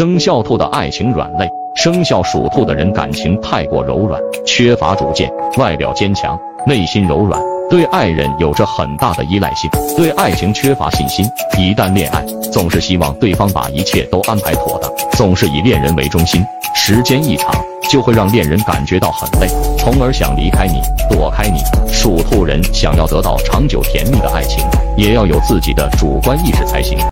生肖兔的爱情软肋生肖属兔的人感情太过柔软缺乏主见外表坚强内心柔软对爱人有着很大的依赖性对爱情缺乏信心。一旦恋爱总是希望对方把一切都安排妥当总是以恋人为中心时间一长就会让恋人感觉到很累从而想离开你躲开你。属兔人想要得到长久甜蜜的爱情也要有自己的主观意识才行。